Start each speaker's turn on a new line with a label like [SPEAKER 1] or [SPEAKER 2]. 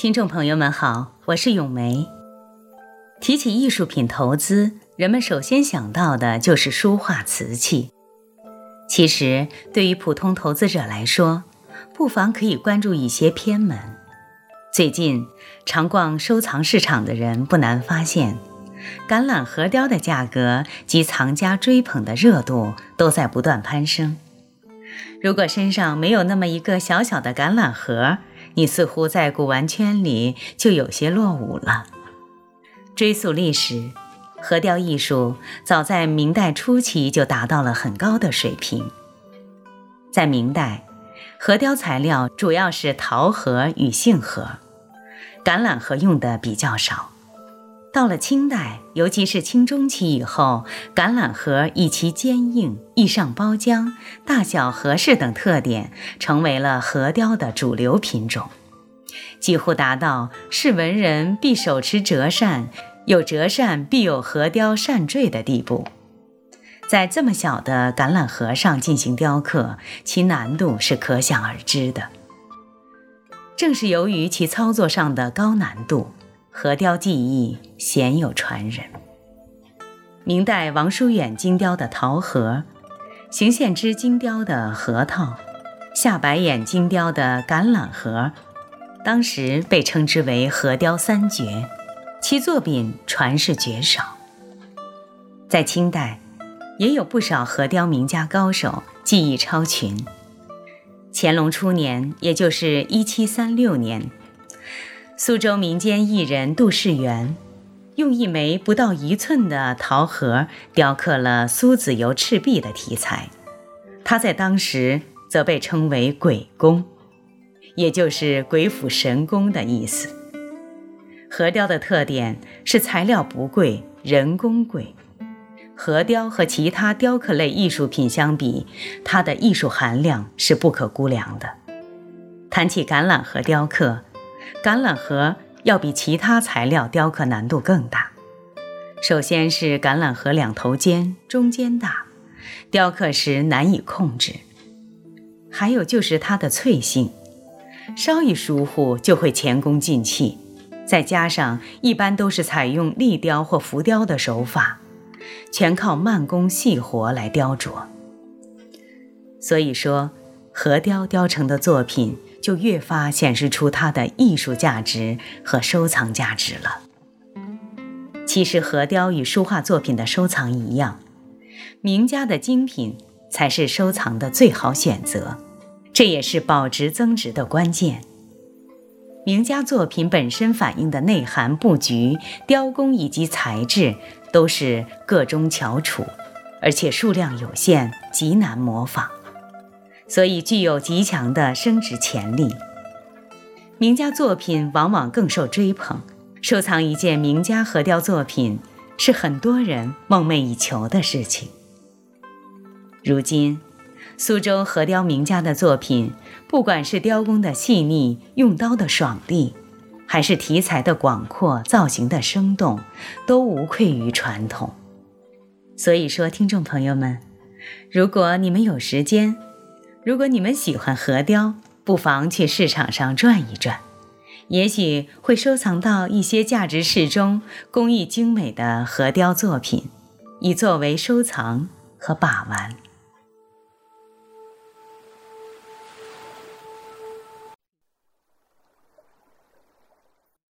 [SPEAKER 1] 听众朋友们好，我是咏梅。提起艺术品投资，人们首先想到的就是书画瓷器。其实，对于普通投资者来说，不妨可以关注一些偏门。最近，常逛收藏市场的人不难发现，橄榄核雕的价格及藏家追捧的热度都在不断攀升。如果身上没有那么一个小小的橄榄核，你似乎在古玩圈里就有些落伍了。追溯历史，核雕艺术早在明代初期就达到了很高的水平。在明代，核雕材料主要是桃核与杏核，橄榄核用的比较少。到了清代，尤其是清中期以后，橄榄核以其坚硬、易上包浆、大小合适等特点，成为了核雕的主流品种，几乎达到是文人必手持折扇，有折扇必有核雕扇坠的地步。在这么小的橄榄核上进行雕刻，其难度是可想而知的。正是由于其操作上的高难度。核雕技艺鲜有传人。明代王叔远精雕的桃核，邢献之精雕的核桃，夏白眼精雕的橄榄核，当时被称之为核雕三绝，其作品传世绝少。在清代，也有不少核雕名家高手，技艺超群。乾隆初年，也就是一七三六年。苏州民间艺人杜世元，用一枚不到一寸的陶盒雕刻了苏子由赤壁的题材。他在当时则被称为“鬼工”，也就是鬼斧神工的意思。核雕的特点是材料不贵，人工贵。核雕和其他雕刻类艺术品相比，它的艺术含量是不可估量的。谈起橄榄核雕刻，橄榄核要比其他材料雕刻难度更大。首先是橄榄核两头尖，中间大，雕刻时难以控制；还有就是它的脆性，稍一疏忽就会前功尽弃。再加上一般都是采用立雕或浮雕的手法，全靠慢工细活来雕琢。所以说，核雕雕成的作品。就越发显示出它的艺术价值和收藏价值了。其实，核雕与书画作品的收藏一样，名家的精品才是收藏的最好选择，这也是保值增值的关键。名家作品本身反映的内涵、布局、雕工以及材质都是个中翘楚，而且数量有限，极难模仿。所以具有极强的升值潜力。名家作品往往更受追捧，收藏一件名家核雕作品是很多人梦寐以求的事情。如今，苏州核雕名家的作品，不管是雕工的细腻、用刀的爽利，还是题材的广阔、造型的生动，都无愧于传统。所以说，听众朋友们，如果你们有时间，如果你们喜欢核雕，不妨去市场上转一转，也许会收藏到一些价值适中、工艺精美的核雕作品，以作为收藏和把玩。